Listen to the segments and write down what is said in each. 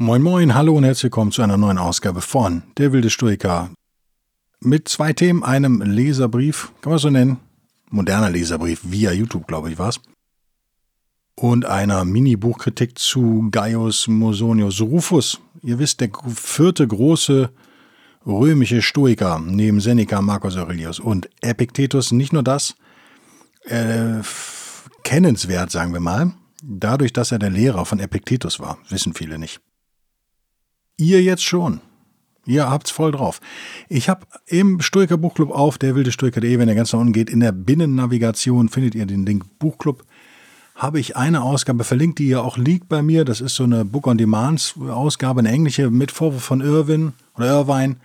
Moin Moin, hallo und herzlich willkommen zu einer neuen Ausgabe von Der wilde Stoiker. Mit zwei Themen, einem Leserbrief, kann man so nennen, moderner Leserbrief via YouTube, glaube ich, war's. Und einer Mini-Buchkritik zu Gaius Mosonius Rufus. Ihr wisst, der vierte große römische Stoiker neben Seneca, Marcus Aurelius und Epictetus. Nicht nur das, äh, kennenswert, sagen wir mal, dadurch, dass er der Lehrer von Epictetus war. Wissen viele nicht. Ihr jetzt schon. Ihr habt's voll drauf. Ich habe im Stoiker Buchclub auf der wilde Stoiker.de, wenn ihr ganz nach unten geht, in der Binnennavigation findet ihr den Link Buchclub. Habe ich eine Ausgabe verlinkt, die ja auch liegt bei mir. Das ist so eine Book on Demands Ausgabe, eine englische mit Vorwurf von Irwin oder Irvine,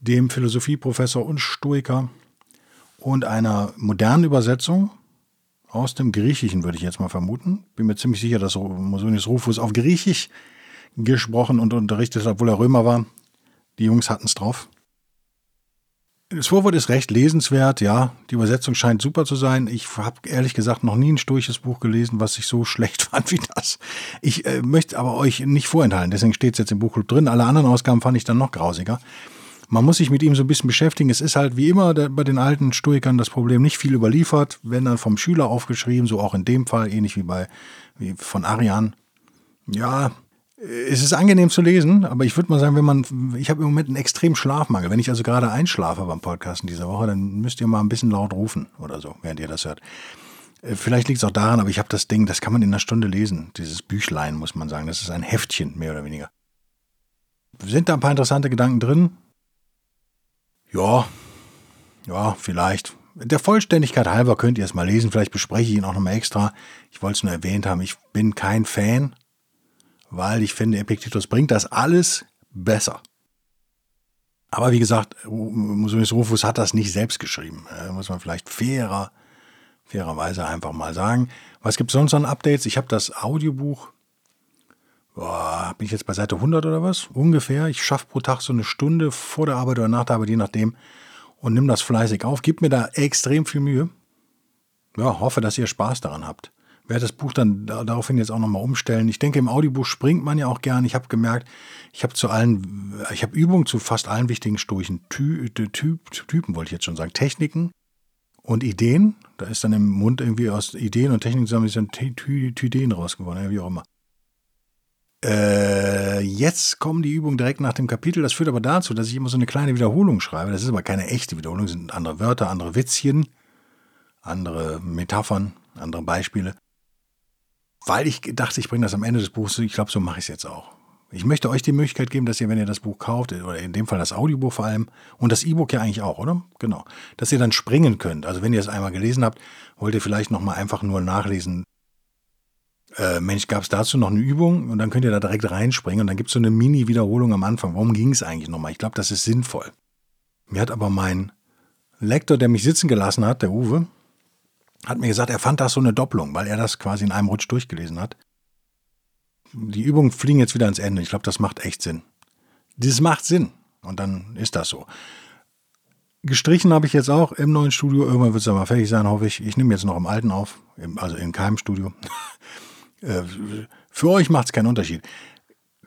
dem Philosophieprofessor und Stoiker und einer modernen Übersetzung aus dem Griechischen, würde ich jetzt mal vermuten. Bin mir ziemlich sicher, dass Mosonius Rufus auf Griechisch gesprochen und unterrichtet, obwohl er Römer war. Die Jungs hatten es drauf. Das Vorwort ist recht lesenswert, ja. Die Übersetzung scheint super zu sein. Ich habe ehrlich gesagt noch nie ein stoisches Buch gelesen, was ich so schlecht fand wie das. Ich äh, möchte aber euch nicht vorenthalten, deswegen steht es jetzt im Buchclub drin. Alle anderen Ausgaben fand ich dann noch grausiger. Man muss sich mit ihm so ein bisschen beschäftigen. Es ist halt wie immer bei den alten Stoikern das Problem, nicht viel überliefert, wenn dann vom Schüler aufgeschrieben, so auch in dem Fall, ähnlich wie bei wie von Arian. Ja, es ist angenehm zu lesen, aber ich würde mal sagen, wenn man, ich habe im Moment einen extremen Schlafmangel. Wenn ich also gerade einschlafe beim Podcasten dieser Woche, dann müsst ihr mal ein bisschen laut rufen oder so, während ihr das hört. Äh, vielleicht liegt es auch daran, aber ich habe das Ding, das kann man in einer Stunde lesen. Dieses Büchlein, muss man sagen. Das ist ein Heftchen, mehr oder weniger. Sind da ein paar interessante Gedanken drin? Ja, ja, vielleicht. Der Vollständigkeit halber könnt ihr es mal lesen. Vielleicht bespreche ich ihn auch nochmal extra. Ich wollte es nur erwähnt haben. Ich bin kein Fan weil ich finde, Epictetus bringt das alles besser. Aber wie gesagt, Musonius Rufus hat das nicht selbst geschrieben. Äh, muss man vielleicht fairer, fairerweise einfach mal sagen. Was gibt es sonst an Updates? Ich habe das Audiobuch, boah, bin ich jetzt bei Seite 100 oder was? Ungefähr. Ich schaffe pro Tag so eine Stunde vor der Arbeit oder nach der Arbeit, je nachdem. Und nimm das fleißig auf. Gib mir da extrem viel Mühe. Ja, hoffe, dass ihr Spaß daran habt werde das Buch dann daraufhin jetzt auch nochmal umstellen. Ich denke, im Audiobuch springt man ja auch gern. Ich habe gemerkt, ich habe zu allen, ich habe Übungen zu fast allen wichtigen Stoichen, Ty, Ty, Typen wollte ich jetzt schon sagen, Techniken und Ideen. Da ist dann im Mund irgendwie aus Ideen und Techniken zusammen sind Tydeen rausgeworden, ja, wie auch immer. Äh, jetzt kommen die Übungen direkt nach dem Kapitel. Das führt aber dazu, dass ich immer so eine kleine Wiederholung schreibe. Das ist aber keine echte Wiederholung, das sind andere Wörter, andere Witzchen, andere Metaphern, andere Beispiele weil ich dachte, ich bringe das am Ende des Buchs. Ich glaube, so mache ich es jetzt auch. Ich möchte euch die Möglichkeit geben, dass ihr, wenn ihr das Buch kauft, oder in dem Fall das Audiobuch vor allem, und das E-Book ja eigentlich auch, oder? Genau. Dass ihr dann springen könnt. Also wenn ihr es einmal gelesen habt, wollt ihr vielleicht nochmal einfach nur nachlesen, äh, Mensch, gab es dazu noch eine Übung? Und dann könnt ihr da direkt reinspringen und dann gibt es so eine Mini-Wiederholung am Anfang. Warum ging es eigentlich nochmal? Ich glaube, das ist sinnvoll. Mir hat aber mein Lektor, der mich sitzen gelassen hat, der Uwe, hat mir gesagt, er fand das so eine Doppelung, weil er das quasi in einem Rutsch durchgelesen hat. Die Übungen fliegen jetzt wieder ans Ende. Ich glaube, das macht echt Sinn. Das macht Sinn. Und dann ist das so. Gestrichen habe ich jetzt auch im neuen Studio. Irgendwann wird es aber fertig sein, hoffe ich. Ich nehme jetzt noch im alten auf, also in keinem Studio. Äh, für euch macht es keinen Unterschied.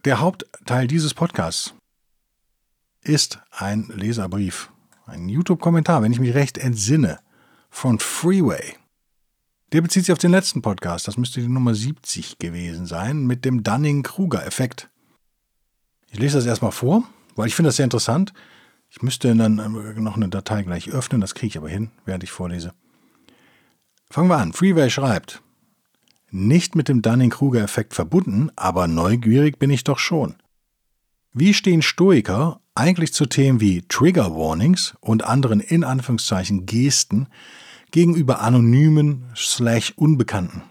Der Hauptteil dieses Podcasts ist ein Leserbrief, ein YouTube-Kommentar, wenn ich mich recht entsinne, von Freeway. Der bezieht sich auf den letzten Podcast, das müsste die Nummer 70 gewesen sein, mit dem Dunning-Kruger-Effekt. Ich lese das erstmal vor, weil ich finde das sehr interessant. Ich müsste dann äh, noch eine Datei gleich öffnen, das kriege ich aber hin, während ich vorlese. Fangen wir an. Freeway schreibt, nicht mit dem Dunning-Kruger-Effekt verbunden, aber neugierig bin ich doch schon. Wie stehen Stoiker eigentlich zu Themen wie Trigger Warnings und anderen in Anführungszeichen Gesten, gegenüber anonymen slash Unbekannten.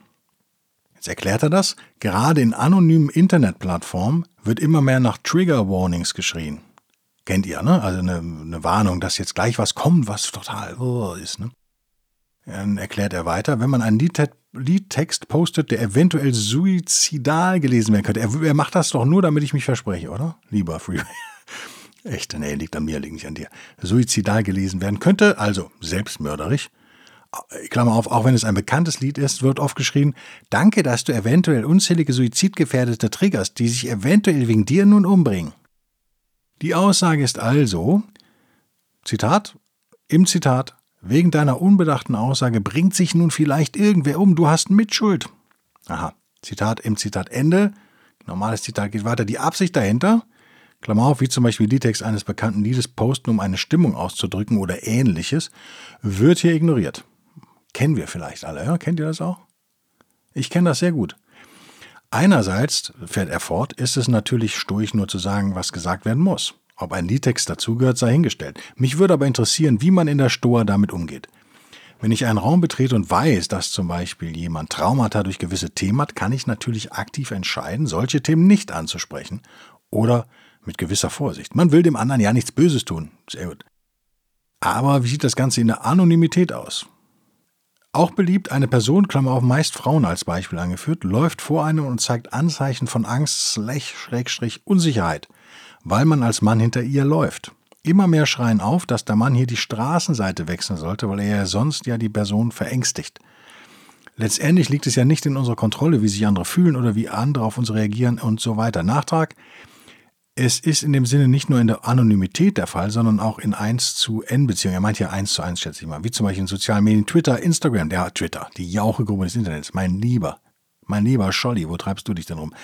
Jetzt erklärt er das, gerade in anonymen Internetplattformen wird immer mehr nach Trigger Warnings geschrien. Kennt ihr, ne? Also eine, eine Warnung, dass jetzt gleich was kommt, was total oh, ist, ne? Dann erklärt er weiter, wenn man einen Liedtext postet, der eventuell suizidal gelesen werden könnte. Er, er, macht das doch nur, damit ich mich verspreche, oder? Lieber Freeway. Echt, nee, liegt an mir, liegt nicht an dir. Suizidal gelesen werden könnte, also selbstmörderisch. Klammer auf, auch wenn es ein bekanntes Lied ist, wird oft geschrien, danke, dass du eventuell unzählige Suizidgefährdete triggerst, die sich eventuell wegen dir nun umbringen. Die Aussage ist also, Zitat, im Zitat, wegen deiner unbedachten Aussage bringt sich nun vielleicht irgendwer um, du hast Mitschuld. Aha, Zitat im Zitat Ende, normales Zitat geht weiter, die Absicht dahinter, Klammer auf, wie zum Beispiel die Text eines bekannten Liedes posten, um eine Stimmung auszudrücken oder ähnliches, wird hier ignoriert. Kennen wir vielleicht alle, ja? Kennt ihr das auch? Ich kenne das sehr gut. Einerseits, fährt er fort, ist es natürlich sturig nur zu sagen, was gesagt werden muss. Ob ein Liedtext dazugehört, sei hingestellt. Mich würde aber interessieren, wie man in der Stoa damit umgeht. Wenn ich einen Raum betrete und weiß, dass zum Beispiel jemand Traumata durch gewisse Themen hat, kann ich natürlich aktiv entscheiden, solche Themen nicht anzusprechen oder mit gewisser Vorsicht. Man will dem anderen ja nichts Böses tun. Sehr gut. Aber wie sieht das Ganze in der Anonymität aus? Auch beliebt, eine Person, Klammer auf meist Frauen als Beispiel angeführt, läuft vor einem und zeigt Anzeichen von Angst, Schrägstrich, Unsicherheit, weil man als Mann hinter ihr läuft. Immer mehr schreien auf, dass der Mann hier die Straßenseite wechseln sollte, weil er ja sonst ja die Person verängstigt. Letztendlich liegt es ja nicht in unserer Kontrolle, wie sich andere fühlen oder wie andere auf uns reagieren und so weiter. Nachtrag, es ist in dem Sinne nicht nur in der Anonymität der Fall, sondern auch in 1 zu N Beziehungen. Er meint ja 1 zu 1, schätze ich mal. Wie zum Beispiel in sozialen Medien, Twitter, Instagram, der Twitter, die Jauchegrube des Internets. Mein Lieber, mein lieber Scholli, wo treibst du dich denn rum?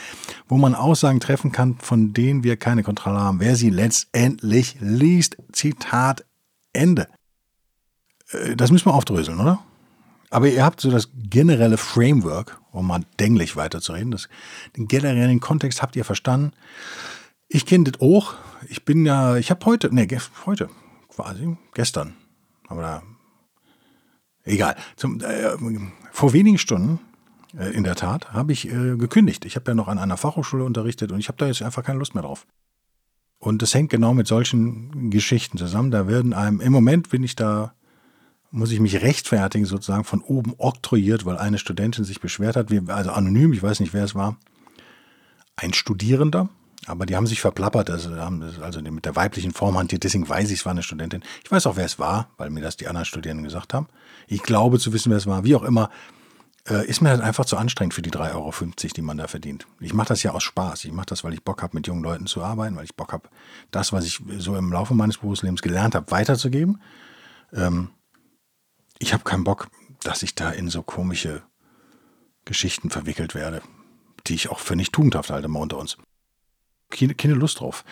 Wo man Aussagen treffen kann, von denen wir keine Kontrolle haben, wer sie letztendlich liest. Zitat Ende. Äh, das müssen wir aufdröseln, oder? Aber ihr habt so das generelle Framework, um mal denklich weiterzureden. Das, den generellen Kontext habt ihr verstanden. Ich kenne das auch. Ich bin ja, ich habe heute, nee, heute quasi, gestern, aber da, egal. Zum, äh, vor wenigen Stunden, äh, in der Tat, habe ich äh, gekündigt. Ich habe ja noch an einer Fachhochschule unterrichtet und ich habe da jetzt einfach keine Lust mehr drauf. Und das hängt genau mit solchen Geschichten zusammen. Da werden einem, im Moment bin ich da, muss ich mich rechtfertigen, sozusagen von oben oktroyiert, weil eine Studentin sich beschwert hat, also anonym, ich weiß nicht, wer es war. Ein Studierender, aber die haben sich verplappert, also, also mit der weiblichen Form hantiert, deswegen weiß ich, es war eine Studentin. Ich weiß auch, wer es war, weil mir das die anderen Studierenden gesagt haben. Ich glaube zu wissen, wer es war. Wie auch immer, äh, ist mir halt einfach zu anstrengend für die 3,50 Euro, die man da verdient. Ich mache das ja aus Spaß. Ich mache das, weil ich Bock habe, mit jungen Leuten zu arbeiten, weil ich Bock habe, das, was ich so im Laufe meines Berufslebens gelernt habe, weiterzugeben. Ähm, ich habe keinen Bock, dass ich da in so komische Geschichten verwickelt werde, die ich auch für nicht tugendhaft halte, mal unter uns keine, Lust drauf.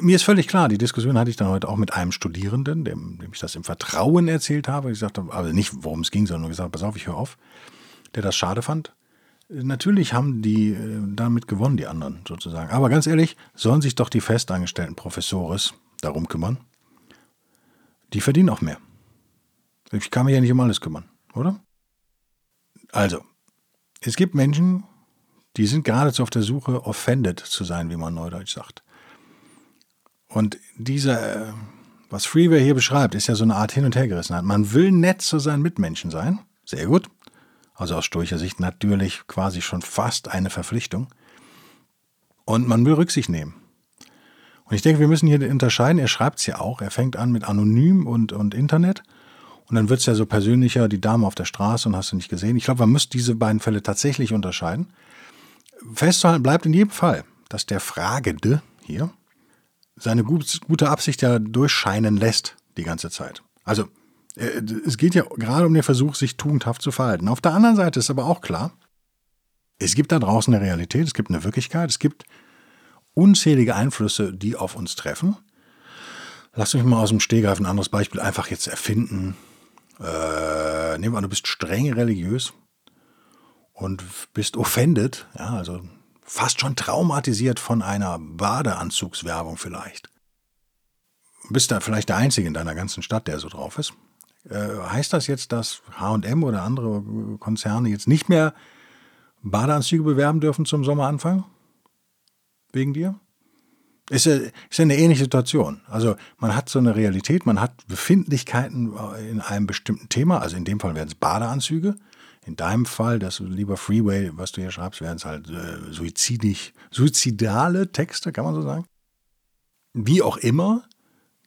Mir ist völlig klar, die Diskussion hatte ich dann heute auch mit einem Studierenden, dem, dem ich das im Vertrauen erzählt habe. Ich sagte, also nicht, worum es ging, sondern nur gesagt, pass auf, ich höre auf, der das schade fand. Natürlich haben die äh, damit gewonnen, die anderen sozusagen. Aber ganz ehrlich, sollen sich doch die festangestellten Professores darum kümmern. Die verdienen auch mehr. Ich kann mich ja nicht um alles kümmern, oder? Also, es gibt Menschen, die sind geradezu auf der Suche, offended zu sein, wie man neudeutsch sagt. Und dieser, äh, was Freeway hier beschreibt, ist ja so eine Art Hin- und Hergerissenheit. Man will nett zu seinen Mitmenschen sein. Sehr gut. Also aus stoischer Sicht natürlich quasi schon fast eine Verpflichtung. Und man will Rücksicht nehmen. Und ich denke, wir müssen hier unterscheiden. Er schreibt es ja auch. Er fängt an mit Anonym und, und Internet. Und dann wird es ja so persönlicher, die Dame auf der Straße und hast du nicht gesehen. Ich glaube, man muss diese beiden Fälle tatsächlich unterscheiden festzuhalten bleibt in jedem Fall, dass der Fragende hier seine gute Absicht ja durchscheinen lässt die ganze Zeit. Also äh, es geht ja gerade um den Versuch, sich tugendhaft zu verhalten. Auf der anderen Seite ist aber auch klar, es gibt da draußen eine Realität, es gibt eine Wirklichkeit, es gibt unzählige Einflüsse, die auf uns treffen. Lass mich mal aus dem Stehgreif ein anderes Beispiel einfach jetzt erfinden. Äh, nehmen wir an, du bist streng religiös und bist offended, ja, also fast schon traumatisiert von einer Badeanzugswerbung vielleicht. Bist da vielleicht der Einzige in deiner ganzen Stadt, der so drauf ist. Äh, heißt das jetzt, dass HM oder andere Konzerne jetzt nicht mehr Badeanzüge bewerben dürfen zum Sommeranfang? Wegen dir? Ist ja, ist ja eine ähnliche Situation. Also man hat so eine Realität, man hat Befindlichkeiten in einem bestimmten Thema, also in dem Fall wären es Badeanzüge. In deinem Fall, das lieber Freeway, was du hier schreibst, wären es halt äh, suizidisch, suizidale Texte, kann man so sagen. Wie auch immer,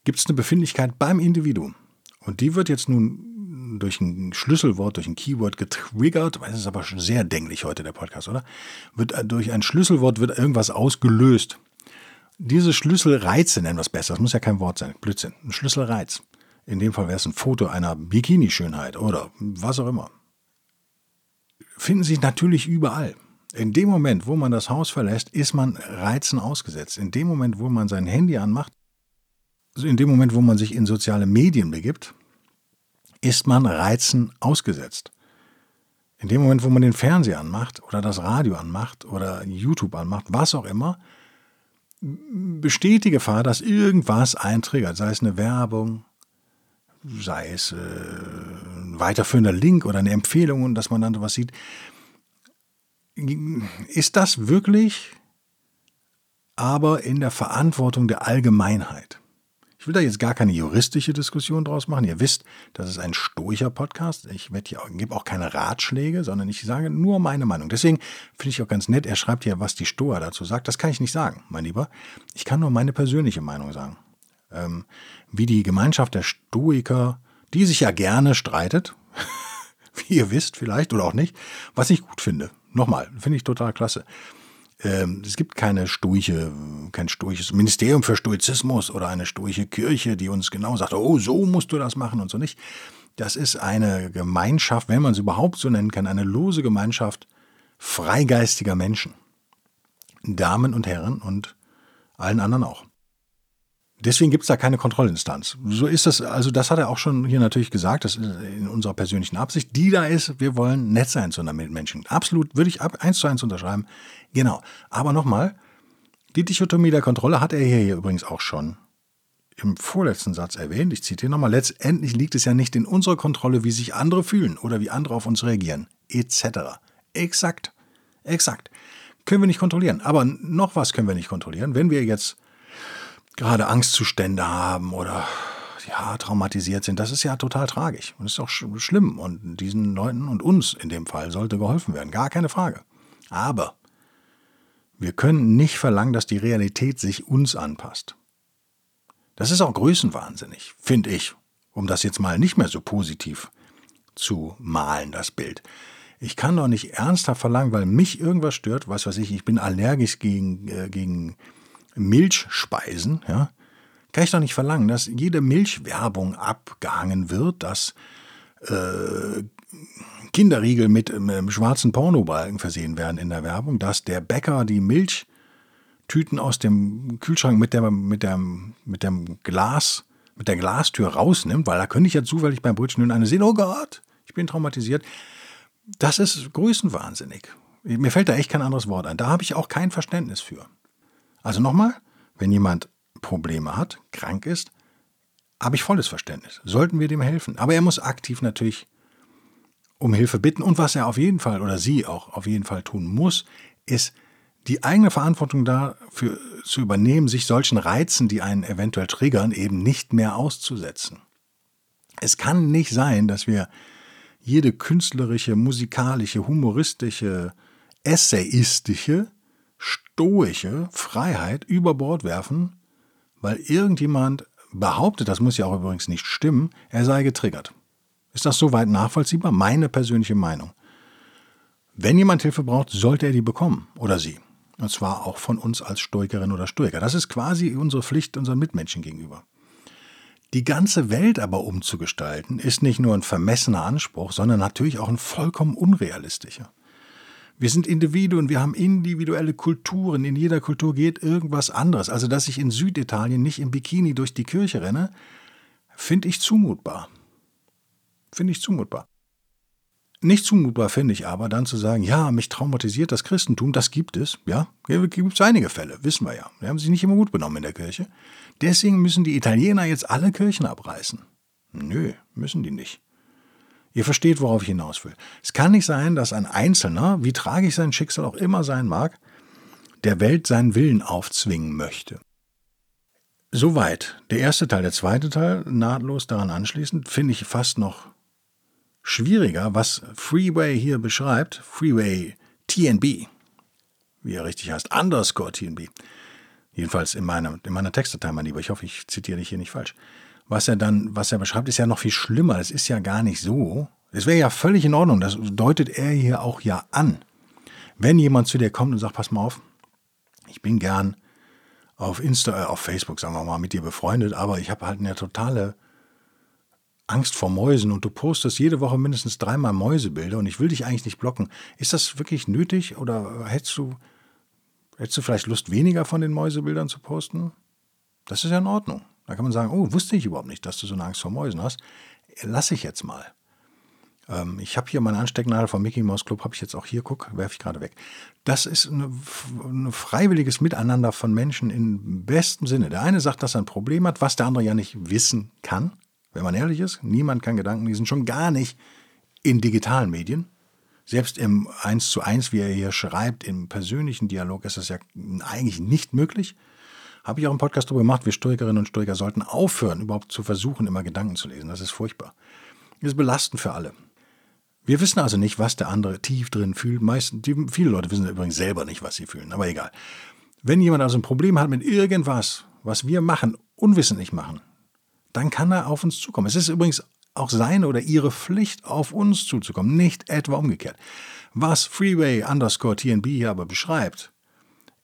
gibt es eine Befindlichkeit beim Individuum. Und die wird jetzt nun durch ein Schlüsselwort, durch ein Keyword getriggert, das ist aber schon sehr dänglich heute der Podcast, oder? Wird äh, durch ein Schlüsselwort wird irgendwas ausgelöst diese Schlüsselreize nennen wir es besser, das muss ja kein Wort sein, Blödsinn, ein Schlüsselreiz. In dem Fall wäre es ein Foto einer Bikini-Schönheit oder was auch immer. Finden sich natürlich überall. In dem Moment, wo man das Haus verlässt, ist man Reizen ausgesetzt. In dem Moment, wo man sein Handy anmacht, also in dem Moment, wo man sich in soziale Medien begibt, ist man Reizen ausgesetzt. In dem Moment, wo man den Fernseher anmacht oder das Radio anmacht oder YouTube anmacht, was auch immer, besteht die Gefahr, dass irgendwas eintriggert, sei es eine Werbung, sei es äh, ein weiterführender Link oder eine Empfehlung dass man dann sowas sieht. Ist das wirklich aber in der Verantwortung der Allgemeinheit? Ich will da jetzt gar keine juristische Diskussion draus machen. Ihr wisst, das ist ein stoischer Podcast. Ich gebe auch keine Ratschläge, sondern ich sage nur meine Meinung. Deswegen finde ich auch ganz nett, er schreibt hier, was die Stoa dazu sagt. Das kann ich nicht sagen, mein Lieber. Ich kann nur meine persönliche Meinung sagen. Ähm, wie die Gemeinschaft der Stoiker, die sich ja gerne streitet, wie ihr wisst vielleicht oder auch nicht, was ich gut finde. Nochmal, finde ich total klasse. Ähm, es gibt keine stoische, kein stoisches Ministerium für Stoizismus oder eine stoische Kirche, die uns genau sagt, oh, so musst du das machen und so nicht. Das ist eine Gemeinschaft, wenn man es überhaupt so nennen kann, eine lose Gemeinschaft freigeistiger Menschen. Damen und Herren und allen anderen auch. Deswegen gibt es da keine Kontrollinstanz. So ist das, also das hat er auch schon hier natürlich gesagt, das ist in unserer persönlichen Absicht, die da ist, wir wollen nett sein zu zueinander Menschen. Absolut, würde ich ab eins zu eins unterschreiben. Genau. Aber nochmal, die Dichotomie der Kontrolle hat er hier übrigens auch schon im vorletzten Satz erwähnt. Ich zitiere nochmal. Letztendlich liegt es ja nicht in unserer Kontrolle, wie sich andere fühlen oder wie andere auf uns reagieren, etc. Exakt. Exakt. Können wir nicht kontrollieren. Aber noch was können wir nicht kontrollieren. Wenn wir jetzt gerade Angstzustände haben oder ja, traumatisiert sind, das ist ja total tragisch und ist auch sch schlimm. Und diesen Leuten und uns in dem Fall sollte geholfen werden, gar keine Frage. Aber wir können nicht verlangen, dass die Realität sich uns anpasst. Das ist auch größenwahnsinnig, finde ich, um das jetzt mal nicht mehr so positiv zu malen, das Bild. Ich kann doch nicht ernsthaft verlangen, weil mich irgendwas stört, was weiß ich, ich bin allergisch gegen, äh, gegen Milchspeisen, ja, kann ich doch nicht verlangen, dass jede Milchwerbung abgehangen wird, dass äh, Kinderriegel mit ähm, schwarzen Pornobalken versehen werden in der Werbung, dass der Bäcker die Milchtüten aus dem Kühlschrank mit der, mit der, mit dem Glas, mit der Glastür rausnimmt, weil da könnte ich ja zufällig beim Brötchen eine sehen, oh Gott, ich bin traumatisiert. Das ist größenwahnsinnig. Mir fällt da echt kein anderes Wort ein. Da habe ich auch kein Verständnis für. Also nochmal, wenn jemand Probleme hat, krank ist, habe ich volles Verständnis. Sollten wir dem helfen. Aber er muss aktiv natürlich um Hilfe bitten. Und was er auf jeden Fall oder sie auch auf jeden Fall tun muss, ist die eigene Verantwortung dafür zu übernehmen, sich solchen Reizen, die einen eventuell triggern, eben nicht mehr auszusetzen. Es kann nicht sein, dass wir jede künstlerische, musikalische, humoristische, essayistische, stoische Freiheit über Bord werfen, weil irgendjemand behauptet, das muss ja auch übrigens nicht stimmen, er sei getriggert. Ist das soweit nachvollziehbar? Meine persönliche Meinung. Wenn jemand Hilfe braucht, sollte er die bekommen oder sie. Und zwar auch von uns als Stoikerin oder Stoiker. Das ist quasi unsere Pflicht unseren Mitmenschen gegenüber. Die ganze Welt aber umzugestalten, ist nicht nur ein vermessener Anspruch, sondern natürlich auch ein vollkommen unrealistischer. Wir sind Individuen, wir haben individuelle Kulturen. In jeder Kultur geht irgendwas anderes. Also, dass ich in Süditalien nicht im Bikini durch die Kirche renne, finde ich zumutbar. Finde ich zumutbar. Nicht zumutbar finde ich aber, dann zu sagen, ja, mich traumatisiert das Christentum, das gibt es, ja, gibt es einige Fälle, wissen wir ja. Die haben sich nicht immer gut benommen in der Kirche. Deswegen müssen die Italiener jetzt alle Kirchen abreißen. Nö, müssen die nicht. Ihr versteht, worauf ich hinaus will. Es kann nicht sein, dass ein Einzelner, wie tragisch sein Schicksal auch immer sein mag, der Welt seinen Willen aufzwingen möchte. Soweit der erste Teil. Der zweite Teil, nahtlos daran anschließend, finde ich fast noch schwieriger, was Freeway hier beschreibt. Freeway TNB, wie er richtig heißt, underscore TNB. Jedenfalls in meiner, in meiner Textdatei, mein Lieber. Ich hoffe, ich zitiere dich hier nicht falsch. Was er dann, was er beschreibt, ist ja noch viel schlimmer. Es ist ja gar nicht so. Es wäre ja völlig in Ordnung. Das deutet er hier auch ja an. Wenn jemand zu dir kommt und sagt, pass mal auf, ich bin gern auf Insta, äh, auf Facebook, sagen wir mal, mit dir befreundet, aber ich habe halt eine totale Angst vor Mäusen und du postest jede Woche mindestens dreimal Mäusebilder und ich will dich eigentlich nicht blocken. Ist das wirklich nötig oder hättest du, hättest du vielleicht Lust, weniger von den Mäusebildern zu posten? Das ist ja in Ordnung. Da kann man sagen, oh, wusste ich überhaupt nicht, dass du so eine Angst vor Mäusen hast. Lass ich jetzt mal. Ähm, ich habe hier meine Anstecknadel vom Mickey Mouse Club, habe ich jetzt auch hier, guck, werfe ich gerade weg. Das ist ein freiwilliges Miteinander von Menschen im besten Sinne. Der eine sagt, dass er ein Problem hat, was der andere ja nicht wissen kann, wenn man ehrlich ist. Niemand kann Gedanken lesen, schon gar nicht in digitalen Medien. Selbst im Eins zu eins, wie er hier schreibt, im persönlichen Dialog ist das ja eigentlich nicht möglich. Habe ich auch einen Podcast darüber gemacht, wir Stoikerinnen und Stoiker sollten aufhören, überhaupt zu versuchen, immer Gedanken zu lesen. Das ist furchtbar. Das ist belastend für alle. Wir wissen also nicht, was der andere tief drin fühlt. Meist, die, viele Leute wissen übrigens selber nicht, was sie fühlen, aber egal. Wenn jemand also ein Problem hat mit irgendwas, was wir machen, unwissentlich machen, dann kann er auf uns zukommen. Es ist übrigens auch seine oder ihre Pflicht, auf uns zuzukommen, nicht etwa umgekehrt. Was Freeway underscore TNB hier aber beschreibt,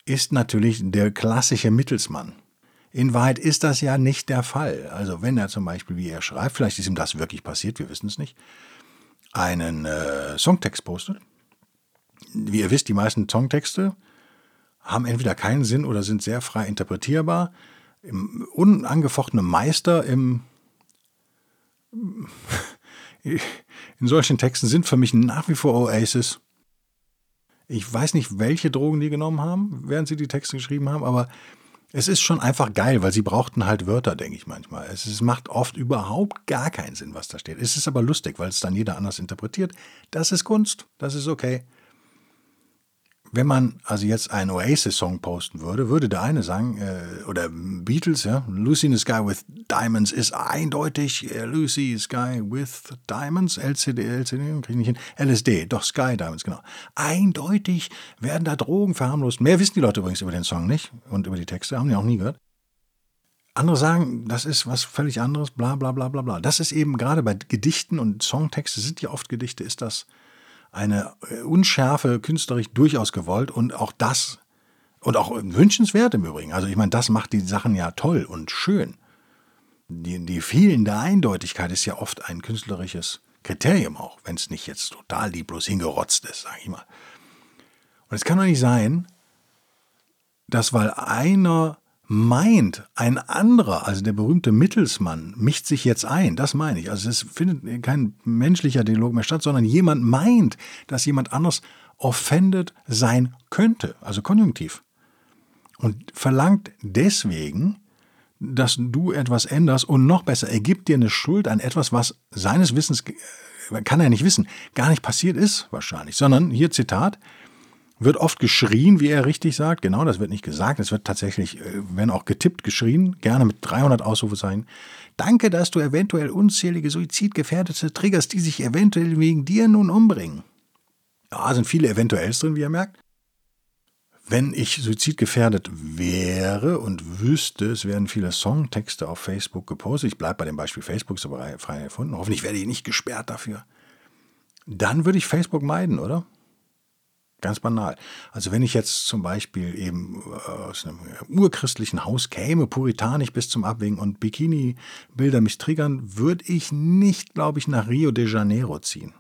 ist natürlich der klassische Mittelsmann. In Wahrheit ist das ja nicht der Fall. Also wenn er zum Beispiel, wie er schreibt, vielleicht ist ihm das wirklich passiert, wir wissen es nicht, einen äh, Songtext postet. Wie ihr wisst, die meisten Songtexte haben entweder keinen Sinn oder sind sehr frei interpretierbar. Im unangefochtene Meister im in solchen Texten sind für mich nach wie vor Oasis. Ich weiß nicht, welche Drogen die genommen haben, während sie die Texte geschrieben haben, aber es ist schon einfach geil, weil sie brauchten halt Wörter, denke ich manchmal. Es, es, macht oft überhaupt gar keinen Sinn, was da steht. Es ist aber lustig, weil es dann jeder anders interpretiert. Das ist Kunst, das ist okay wenn man also jetzt einen Oasis-Song posten würde, würde der eine sagen, äh, oder Beatles, ja, Lucy in the Sky with Diamonds ist eindeutig äh, Lucy Sky with Diamonds, LCD, LCD, kriege ich nicht hin, LSD, doch Sky Diamonds, genau. Eindeutig werden da Drogen verharmlost. Mehr wissen die Leute übrigens über den Song nicht und über die Texte, haben die auch nie gehört. Andere sagen, das ist was völlig anderes, bla bla bla bla bla. Das ist eben gerade bei Gedichten und Songtexte, sind ja oft Gedichte, ist das eine äh, Unschärfe künstlerisch durchaus gewollt und auch das und auch wünschenswert im Übrigen. Also ich meine, das macht die Sachen ja toll und schön. Die, die fehlende Eindeutigkeit ist ja oft ein künstlerisches Kriterium auch, wenn es nicht jetzt total lieblos hingerotzt ist, sage ich mal. Und es kann doch nicht sein, dass weil einer meint, ein anderer, also der berühmte Mittelsmann, mischt sich jetzt ein. Das meine ich. Also es findet kein menschlicher Dialog mehr statt, sondern jemand meint, dass jemand anders offended sein könnte, also konjunktiv. Und verlangt deswegen, dass du etwas änderst und noch besser, er gibt dir eine Schuld an etwas, was seines Wissens, äh, kann er nicht wissen, gar nicht passiert ist wahrscheinlich, sondern hier Zitat, wird oft geschrien, wie er richtig sagt. Genau, das wird nicht gesagt. Es wird tatsächlich, äh, wenn auch getippt, geschrien. Gerne mit 300 Ausrufezeichen. Danke, dass du eventuell unzählige Suizidgefährdete triggerst, die sich eventuell wegen dir nun umbringen. Ja, sind viele Eventuells drin, wie ihr merkt. Wenn ich suizidgefährdet wäre und wüsste, es werden viele Songtexte auf Facebook gepostet, ich bleibe bei dem Beispiel Facebook, so frei erfunden, hoffentlich werde ich nicht gesperrt dafür, dann würde ich Facebook meiden, oder? Ganz banal. Also wenn ich jetzt zum Beispiel eben äh, aus einem urchristlichen Haus käme, puritanisch bis zum Abwinken und Bikini-Bilder mich triggern, würde ich nicht, glaube ich, nach Rio de Janeiro ziehen.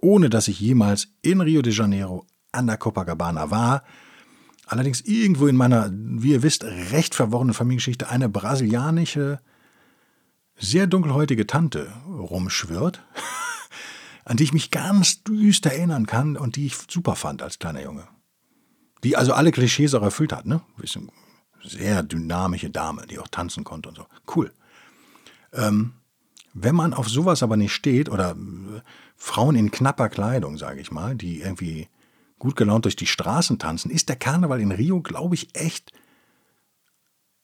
Ohne dass ich jemals in Rio de Janeiro an der Copacabana war. Allerdings irgendwo in meiner, wie ihr wisst, recht verworrenen Familiengeschichte eine brasilianische, sehr dunkelhäutige Tante rumschwirrt. an die ich mich ganz düster erinnern kann und die ich super fand als kleiner Junge. Die also alle Klischees auch erfüllt hat, ne? Sehr dynamische Dame, die auch tanzen konnte und so. Cool. Ähm, Wenn man auf sowas aber nicht steht oder äh, Frauen in knapper Kleidung, sage ich mal, die irgendwie gut gelaunt durch die Straßen tanzen, ist der Karneval in Rio, glaube ich, echt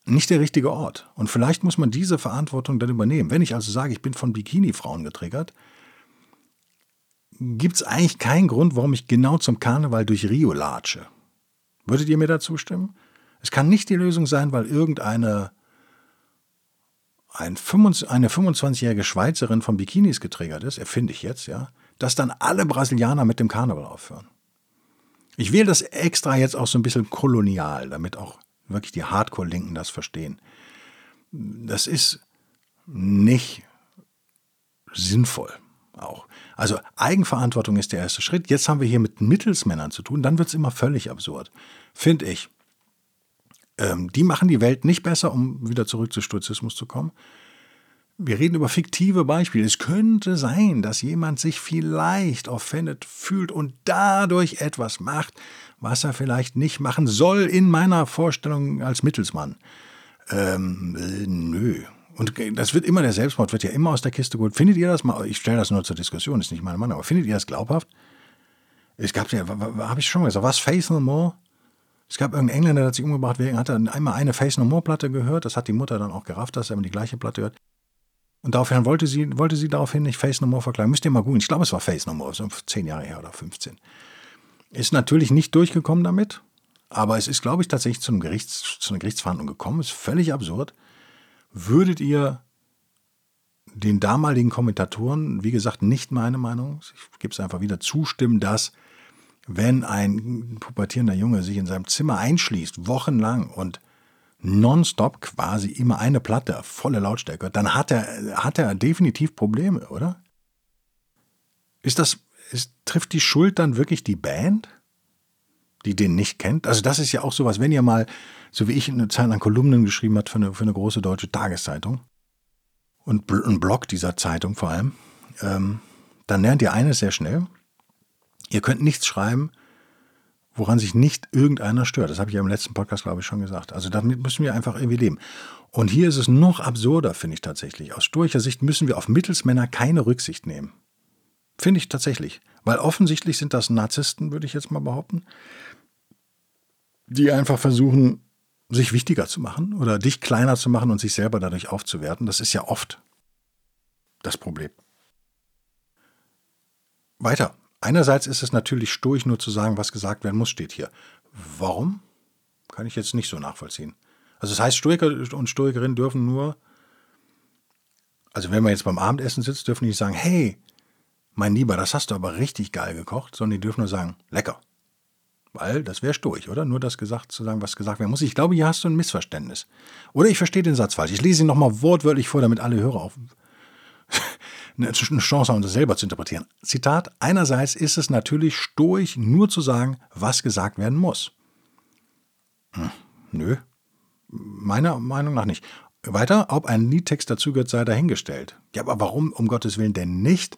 nicht der richtige Ort. Und vielleicht muss man diese Verantwortung dann übernehmen. Wenn ich also sage, ich bin von Bikini-Frauen getriggert, gibt es eigentlich keinen Grund, warum ich genau zum Karneval durch Rio latsche. Würdet ihr mir dazu stimmen? Es kann nicht die Lösung sein, weil irgendeine ein 25, eine 25-jährige Schweizerin von Bikinis getriggert ist, erfinde ich jetzt, ja, dass dann alle Brasilianer mit dem Karneval aufhören. Ich wähle das extra jetzt auch so ein bisschen kolonial, damit auch wirklich die Hardcore-Linken das verstehen. Das ist nicht sinnvoll auch. Also Eigenverantwortung ist der erste Schritt. Jetzt haben wir hier mit Mittelsmännern zu tun, dann wird es immer völlig absurd, finde ich. Ähm, die machen die Welt nicht besser, um wieder zurück zu Stoizismus zu kommen. Wir reden über fiktive Beispiele. Es könnte sein, dass jemand sich vielleicht offended fühlt und dadurch etwas macht, was er vielleicht nicht machen soll in meiner Vorstellung als Mittelsmann. Ähm, äh, nö. Und das wird immer, der Selbstmord wird ja immer aus der Kiste geholt. Findet ihr das mal, ich stelle das nur zur Diskussion, ist nicht meine Meinung, aber findet ihr das glaubhaft? Es gab ja, habe ich schon gesagt, was Face No More? Es gab irgendeinen Engländer, der hat sich umgebracht, wegen hat er einmal eine Face No More Platte gehört. Das hat die Mutter dann auch gerafft, dass er immer die gleiche Platte hört. Und daraufhin wollte sie, wollte sie daraufhin nicht Face No More verklagen. Müsst ihr mal googeln. Ich glaube, es war Face No More, so zehn Jahre her oder 15. Ist natürlich nicht durchgekommen damit, aber es ist, glaube ich, tatsächlich zu, einem Gerichts, zu einer Gerichtsverhandlung gekommen. Ist völlig absurd. Würdet ihr den damaligen Kommentatoren, wie gesagt, nicht meine Meinung, ich gebe es einfach wieder, zustimmen, dass wenn ein pubertierender Junge sich in seinem Zimmer einschließt, wochenlang und nonstop quasi immer eine Platte, volle Lautstärke, dann hat er, hat er definitiv Probleme, oder? Ist das, ist, trifft die Schuld dann wirklich die Band, die den nicht kennt? Also das ist ja auch sowas, wenn ihr mal, so wie ich eine Zeit lang Kolumnen geschrieben habt für eine, für eine große deutsche Tageszeitung und ein Blog dieser Zeitung vor allem, ähm, dann lernt ihr eines sehr schnell, Ihr könnt nichts schreiben, woran sich nicht irgendeiner stört. Das habe ich ja im letzten Podcast, glaube ich, schon gesagt. Also damit müssen wir einfach irgendwie leben. Und hier ist es noch absurder, finde ich tatsächlich. Aus stoischer Sicht müssen wir auf Mittelsmänner keine Rücksicht nehmen. Finde ich tatsächlich. Weil offensichtlich sind das Narzissten, würde ich jetzt mal behaupten, die einfach versuchen, sich wichtiger zu machen oder dich kleiner zu machen und sich selber dadurch aufzuwerten. Das ist ja oft das Problem. Weiter. Einerseits ist es natürlich stoisch, nur zu sagen, was gesagt werden muss, steht hier. Warum? Kann ich jetzt nicht so nachvollziehen. Also das heißt, Stoiker und Stoikerinnen dürfen nur, also wenn man jetzt beim Abendessen sitzt, dürfen die nicht sagen, hey, mein Lieber, das hast du aber richtig geil gekocht, sondern die dürfen nur sagen, lecker. Weil das wäre stoisch, oder? Nur das gesagt zu sagen, was gesagt werden muss. Ich glaube, hier hast du ein Missverständnis. Oder ich verstehe den Satz falsch. Ich lese ihn nochmal wortwörtlich vor, damit alle Hörer auf, eine Chance haben, das selber zu interpretieren. Zitat, einerseits ist es natürlich stoisch, nur zu sagen, was gesagt werden muss. Hm, nö, meiner Meinung nach nicht. Weiter, ob ein Liedtext dazugehört, sei dahingestellt. Ja, aber warum, um Gottes Willen, denn nicht?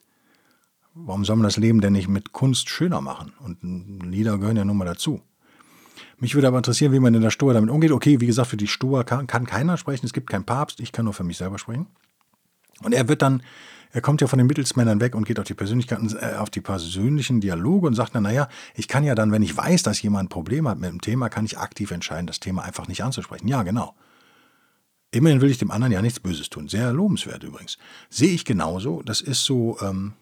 Warum soll man das Leben denn nicht mit Kunst schöner machen? Und Lieder gehören ja nun mal dazu. Mich würde aber interessieren, wie man in der Stoa damit umgeht. Okay, wie gesagt, für die Stoa kann, kann keiner sprechen. Es gibt keinen Papst. Ich kann nur für mich selber sprechen. Und er wird dann er kommt ja von den Mittelsmännern weg und geht auf die Persönlichkeiten, äh, auf die persönlichen Dialoge und sagt dann, naja, ich kann ja dann, wenn ich weiß, dass jemand ein Problem hat mit dem Thema, kann ich aktiv entscheiden, das Thema einfach nicht anzusprechen. Ja, genau. Immerhin will ich dem anderen ja nichts Böses tun. Sehr lobenswert übrigens. Sehe ich genauso. Das ist so ähm,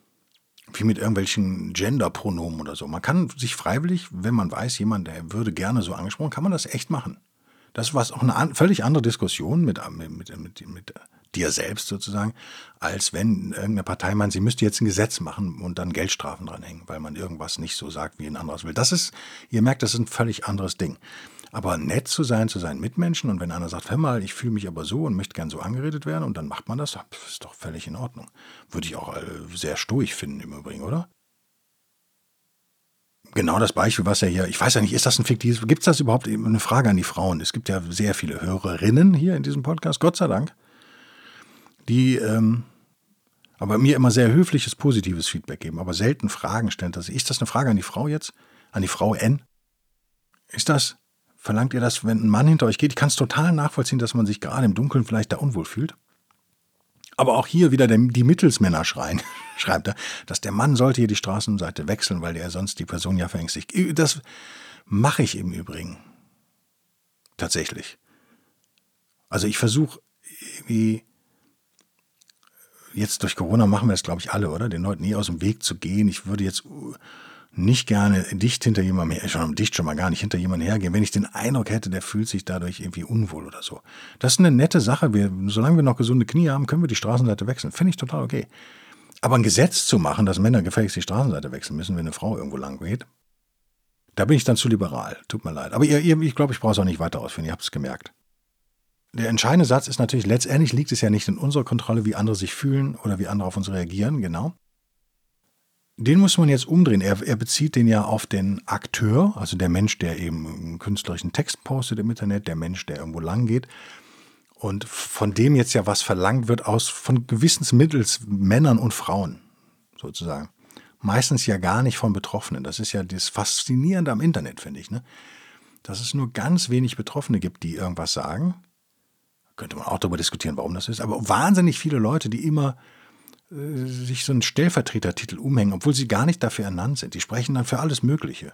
wie mit irgendwelchen Gender-Pronomen oder so. Man kann sich freiwillig, wenn man weiß, jemand, der würde gerne so angesprochen, kann man das echt machen. Das war auch eine völlig andere Diskussion mit, mit, mit, mit dir selbst sozusagen, als wenn irgendeine Partei meint, sie müsste jetzt ein Gesetz machen und dann Geldstrafen dranhängen, weil man irgendwas nicht so sagt, wie ein anderes will. Das ist, ihr merkt, das ist ein völlig anderes Ding. Aber nett zu sein zu seinen Mitmenschen und wenn einer sagt, hör mal, ich fühle mich aber so und möchte gern so angeredet werden und dann macht man das, ist doch völlig in Ordnung. Würde ich auch äh, sehr stoisch finden im Übrigen, oder? Genau das Beispiel, was er hier, ich weiß ja nicht, ist das ein fiktives, gibt es das überhaupt eine Frage an die Frauen? Es gibt ja sehr viele Hörerinnen hier in diesem Podcast, Gott sei Dank die ähm, aber mir immer sehr höfliches, positives Feedback geben, aber selten Fragen stellen. Ist das eine Frage an die Frau jetzt? An die Frau N? Ist das, verlangt ihr das, wenn ein Mann hinter euch geht? Ich kann es total nachvollziehen, dass man sich gerade im Dunkeln vielleicht da unwohl fühlt. Aber auch hier wieder die Mittelsmänner schreien, schreibt er, dass der Mann sollte hier die Straßenseite wechseln, weil er sonst die Person ja verängstigt. Das mache ich im Übrigen. Tatsächlich. Also ich versuche irgendwie, jetzt durch Corona machen wir das, glaube ich, alle, oder? Den Leuten nie aus dem Weg zu gehen. Ich würde jetzt nicht gerne dicht hinter jemandem her, schon dicht schon mal gar nicht hinter jemandem hergehen, wenn ich den Eindruck hätte, der fühlt sich dadurch irgendwie unwohl oder so. Das ist eine nette Sache. Wir, solange wir noch gesunde Knie haben, können wir die Straßenseite wechseln. Finde ich total okay. Aber ein Gesetz zu machen, dass Männer gefälligst die Straßenseite wechseln müssen, wenn eine Frau irgendwo lang geht, da bin ich dann zu liberal. Tut mir leid. Aber ihr, ihr, ich glaube, ich brauche es auch nicht weiter ausführen. Ihr habt es gemerkt. Der entscheidende Satz ist natürlich, letztendlich liegt es ja nicht in unserer Kontrolle, wie andere sich fühlen oder wie andere auf uns reagieren, genau. Den muss man jetzt umdrehen. Er, er, bezieht den ja auf den Akteur, also der Mensch, der eben einen künstlerischen Text postet im Internet, der Mensch, der irgendwo lang geht. Und von dem jetzt ja was verlangt wird aus von gewissensmittels Männern und Frauen, sozusagen. Meistens ja gar nicht von Betroffenen. Das ist ja das Faszinierende am Internet, finde ich. Ne? Dass es nur ganz wenig Betroffene gibt, die irgendwas sagen. Könnte man auch darüber diskutieren, warum das ist. Aber wahnsinnig viele Leute, die immer sich so einen Stellvertretertitel umhängen, obwohl sie gar nicht dafür ernannt sind. Die sprechen dann für alles Mögliche,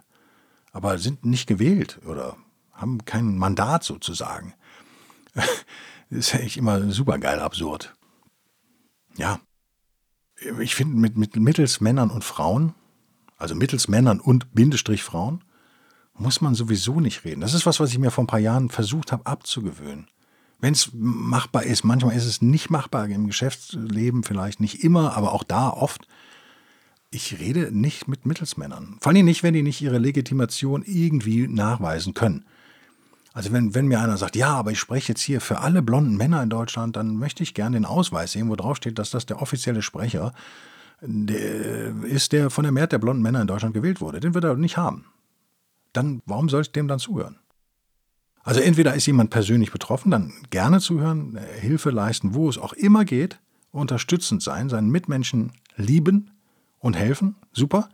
aber sind nicht gewählt oder haben kein Mandat sozusagen. ist ja echt immer super geil absurd. Ja, ich finde mit, mit mittels Männern und Frauen, also mittels Männern und Bindestrich Frauen, muss man sowieso nicht reden. Das ist was, was ich mir vor ein paar Jahren versucht habe abzugewöhnen wenn es machbar ist. Manchmal ist es nicht machbar im Geschäftsleben, vielleicht nicht immer, aber auch da oft. Ich rede nicht mit Mittelsmännern. Vor allem nicht, wenn die nicht ihre Legitimation irgendwie nachweisen können. Also wenn, wenn mir einer sagt, ja, aber ich spreche jetzt hier für alle blonden Männer in Deutschland, dann möchte ich gerne den Ausweis sehen, wo drauf steht, dass das der offizielle Sprecher ist, der von der Mehrheit der blonden Männer in Deutschland gewählt wurde. Den wird er nicht haben. Dann, warum soll ich dem dann zuhören? Also entweder ist jemand persönlich betroffen, dann gerne zuhören, äh, Hilfe leisten, wo es auch immer geht, unterstützend sein, seinen Mitmenschen lieben und helfen, super.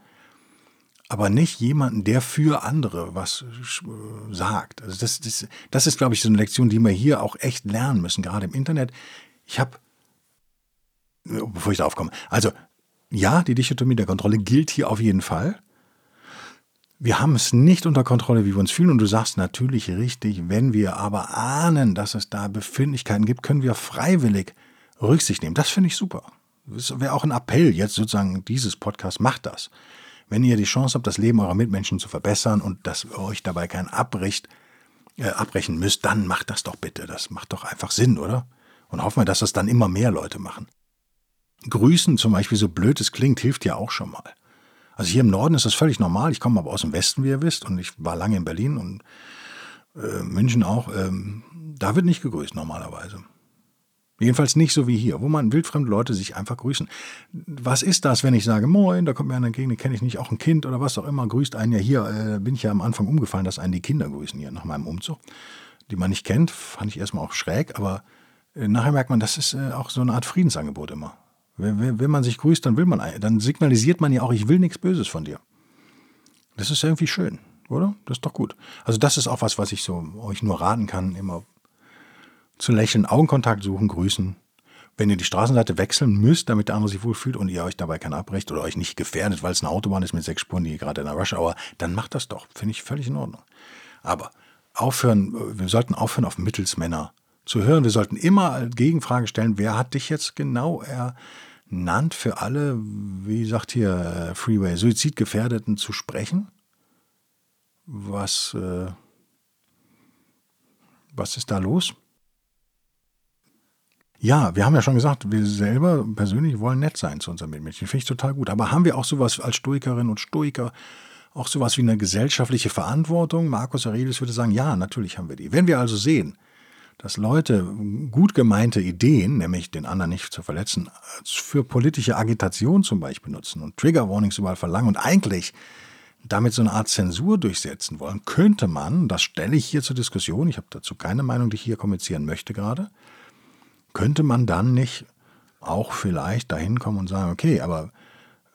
Aber nicht jemanden, der für andere was äh, sagt. Also das, das, das ist, glaube ich, so eine Lektion, die wir hier auch echt lernen müssen, gerade im Internet. Ich habe, bevor ich darauf komme, also ja, die Dichotomie der Kontrolle gilt hier auf jeden Fall wir haben es nicht unter Kontrolle, wie wir uns fühlen. Und du sagst natürlich richtig, wenn wir aber ahnen, dass es da Befindlichkeiten gibt, können wir freiwillig Rücksicht nehmen. Das finde ich super. Das wäre auch ein Appell jetzt sozusagen dieses Podcast, macht das. Wenn ihr die Chance habt, das Leben eurer Mitmenschen zu verbessern und dass ihr euch dabei kein Abbricht, äh, abbrechen müsst, dann macht das doch bitte. Das macht doch einfach Sinn, oder? Und hoffen wir, dass das dann immer mehr Leute machen. Grüßen zum Beispiel, so blöd es klingt, hilft ja auch schon mal. Also hier im Norden ist das völlig normal. Ich komme aber aus dem Westen, wie ihr wisst, und ich war lange in Berlin und äh, München auch. Ähm, da wird nicht gegrüßt normalerweise. Jedenfalls nicht so wie hier, wo man wildfremde Leute sich einfach grüßen. Was ist das, wenn ich sage, moin, da kommt mir einer entgegen, den kenne ich nicht, auch ein Kind oder was auch immer, grüßt einen ja hier. Äh, bin ich ja am Anfang umgefallen, dass einen die Kinder grüßen hier nach meinem Umzug, die man nicht kennt. Fand ich erstmal auch schräg, aber äh, nachher merkt man, das ist äh, auch so eine Art Friedensangebot immer. Wenn, wenn man sich grüßt, dann will man, dann signalisiert man ja auch, ich will nichts Böses von dir. Das ist irgendwie schön, oder? Das ist doch gut. Also das ist auch was, was ich so euch nur raten kann, immer zu lächeln, Augenkontakt suchen, grüßen. Wenn ihr die Straßenseite wechseln müsst, damit der andere sich wohlfühlt und ihr euch dabei kein Abrecht oder euch nicht gefährdet, weil es eine Autobahn ist mit sechs Spuren, die gerade in der Rush Hour, dann macht das doch. Finde ich völlig in Ordnung. Aber aufhören, wir sollten aufhören, auf Mittelsmänner zu hören. Wir sollten immer Gegenfragen stellen, wer hat dich jetzt genau er ernannt für alle, wie sagt hier äh, Freeway, Suizidgefährdeten zu sprechen? Was, äh, was ist da los? Ja, wir haben ja schon gesagt, wir selber persönlich wollen nett sein zu unseren Mitmenschen. Finde ich total gut. Aber haben wir auch sowas als Stoikerinnen und Stoiker, auch sowas wie eine gesellschaftliche Verantwortung? Markus Aurelius würde sagen, ja, natürlich haben wir die. Wenn wir also sehen, dass Leute gut gemeinte Ideen, nämlich den anderen nicht zu verletzen, für politische Agitation zum Beispiel nutzen und Trigger Warnings überall verlangen und eigentlich damit so eine Art Zensur durchsetzen wollen, könnte man, das stelle ich hier zur Diskussion, ich habe dazu keine Meinung, die ich hier kommunizieren möchte gerade, könnte man dann nicht auch vielleicht dahin kommen und sagen, okay, aber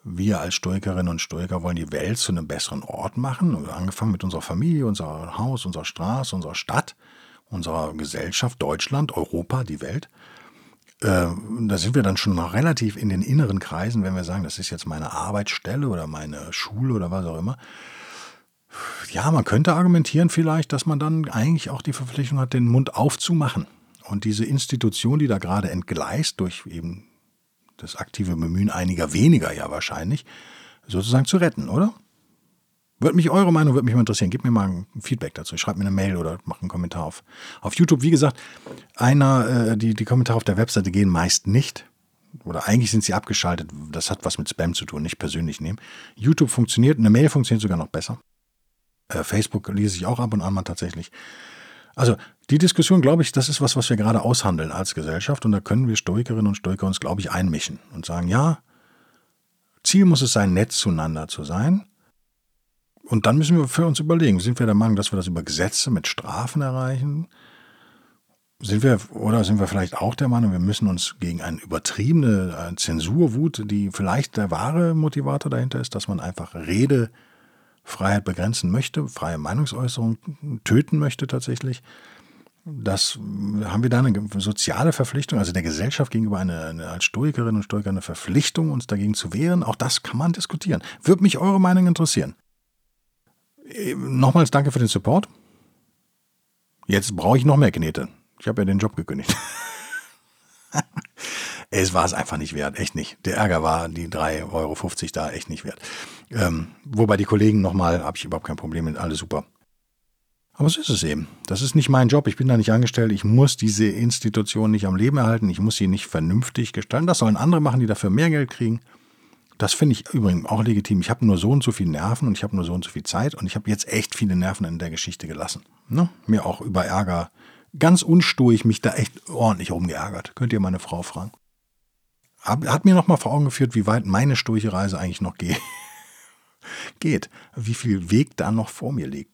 wir als Stoikerinnen und Stoiker wollen die Welt zu einem besseren Ort machen, angefangen mit unserer Familie, unser Haus, unserer Straße, unserer Stadt unserer Gesellschaft, Deutschland, Europa, die Welt. Äh, da sind wir dann schon noch relativ in den inneren Kreisen, wenn wir sagen, das ist jetzt meine Arbeitsstelle oder meine Schule oder was auch immer. Ja, man könnte argumentieren vielleicht, dass man dann eigentlich auch die Verpflichtung hat, den Mund aufzumachen. Und diese Institution, die da gerade entgleist, durch eben das aktive Bemühen einiger weniger ja wahrscheinlich, sozusagen zu retten, oder? Würde mich eure Meinung würde mich mal interessieren. Gebt mir mal ein Feedback dazu. Schreibt mir eine Mail oder macht einen Kommentar auf. Auf YouTube, wie gesagt, einer, äh, die, die Kommentare auf der Webseite gehen meist nicht. Oder eigentlich sind sie abgeschaltet. Das hat was mit Spam zu tun, nicht persönlich nehmen. YouTube funktioniert, eine Mail funktioniert sogar noch besser. Äh, Facebook lese ich auch ab und an mal tatsächlich. Also die Diskussion, glaube ich, das ist was, was wir gerade aushandeln als Gesellschaft. Und da können wir Stoikerinnen und Stoiker uns, glaube ich, einmischen und sagen, ja, Ziel muss es sein, nett zueinander zu sein. Und dann müssen wir für uns überlegen, sind wir der Meinung, dass wir das über Gesetze mit Strafen erreichen? Sind wir, oder sind wir vielleicht auch der Meinung, wir müssen uns gegen eine übertriebene Zensurwut, die vielleicht der wahre Motivator dahinter ist, dass man einfach Redefreiheit begrenzen möchte, freie Meinungsäußerung töten möchte tatsächlich, das haben wir da eine soziale Verpflichtung, also der Gesellschaft gegenüber eine, eine, als Stoikerin und Stoiker eine Verpflichtung, uns dagegen zu wehren. Auch das kann man diskutieren. Würde mich eure Meinung interessieren. Nochmals danke für den Support. Jetzt brauche ich noch mehr Knete. Ich habe ja den Job gekündigt. es war es einfach nicht wert, echt nicht. Der Ärger war die 3,50 Euro da echt nicht wert. Ähm, wobei die Kollegen nochmal, habe ich überhaupt kein Problem mit, alles super. Aber so ist es eben. Das ist nicht mein Job. Ich bin da nicht angestellt. Ich muss diese Institution nicht am Leben erhalten. Ich muss sie nicht vernünftig gestalten. Das sollen andere machen, die dafür mehr Geld kriegen. Das finde ich übrigens auch legitim. Ich habe nur so und so viel Nerven und ich habe nur so und so viel Zeit und ich habe jetzt echt viele Nerven in der Geschichte gelassen. Ne? Mir auch über Ärger, ganz unsturig mich da echt ordentlich rumgeärgert. Könnt ihr meine Frau fragen. Hat mir nochmal vor Augen geführt, wie weit meine sturche Reise eigentlich noch geht. geht. Wie viel Weg da noch vor mir liegt.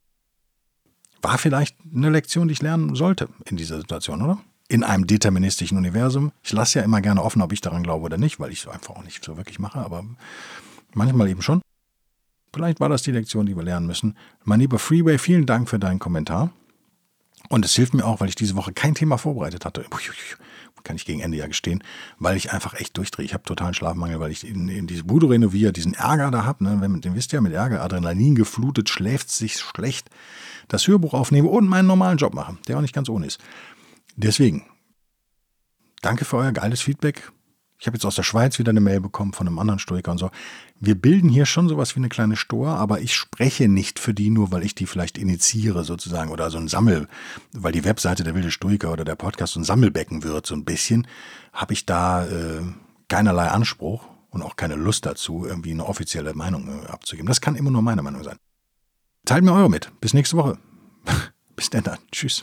War vielleicht eine Lektion, die ich lernen sollte in dieser Situation, oder? In einem deterministischen Universum. Ich lasse ja immer gerne offen, ob ich daran glaube oder nicht, weil ich es einfach auch nicht so wirklich mache, aber manchmal eben schon. Vielleicht war das die Lektion, die wir lernen müssen. Mein lieber Freeway, vielen Dank für deinen Kommentar. Und es hilft mir auch, weil ich diese Woche kein Thema vorbereitet hatte. Kann ich gegen Ende ja gestehen, weil ich einfach echt durchdrehe. Ich habe totalen Schlafmangel, weil ich in, in diese Bude renoviere, diesen Ärger da habe. Ne? Den wisst ihr ja, mit Ärger, Adrenalin geflutet, schläft sich schlecht. Das Hörbuch aufnehme und meinen normalen Job mache, der auch nicht ganz ohne ist. Deswegen, danke für euer geiles Feedback. Ich habe jetzt aus der Schweiz wieder eine Mail bekommen von einem anderen Stoiker und so. Wir bilden hier schon sowas wie eine kleine Stoa, aber ich spreche nicht für die nur, weil ich die vielleicht initiiere sozusagen oder so ein Sammel, weil die Webseite der wilde Stoiker oder der Podcast so ein Sammelbecken wird, so ein bisschen, habe ich da äh, keinerlei Anspruch und auch keine Lust dazu, irgendwie eine offizielle Meinung äh, abzugeben. Das kann immer nur meine Meinung sein. Teilt mir eure mit. Bis nächste Woche. Bis dann. Tschüss.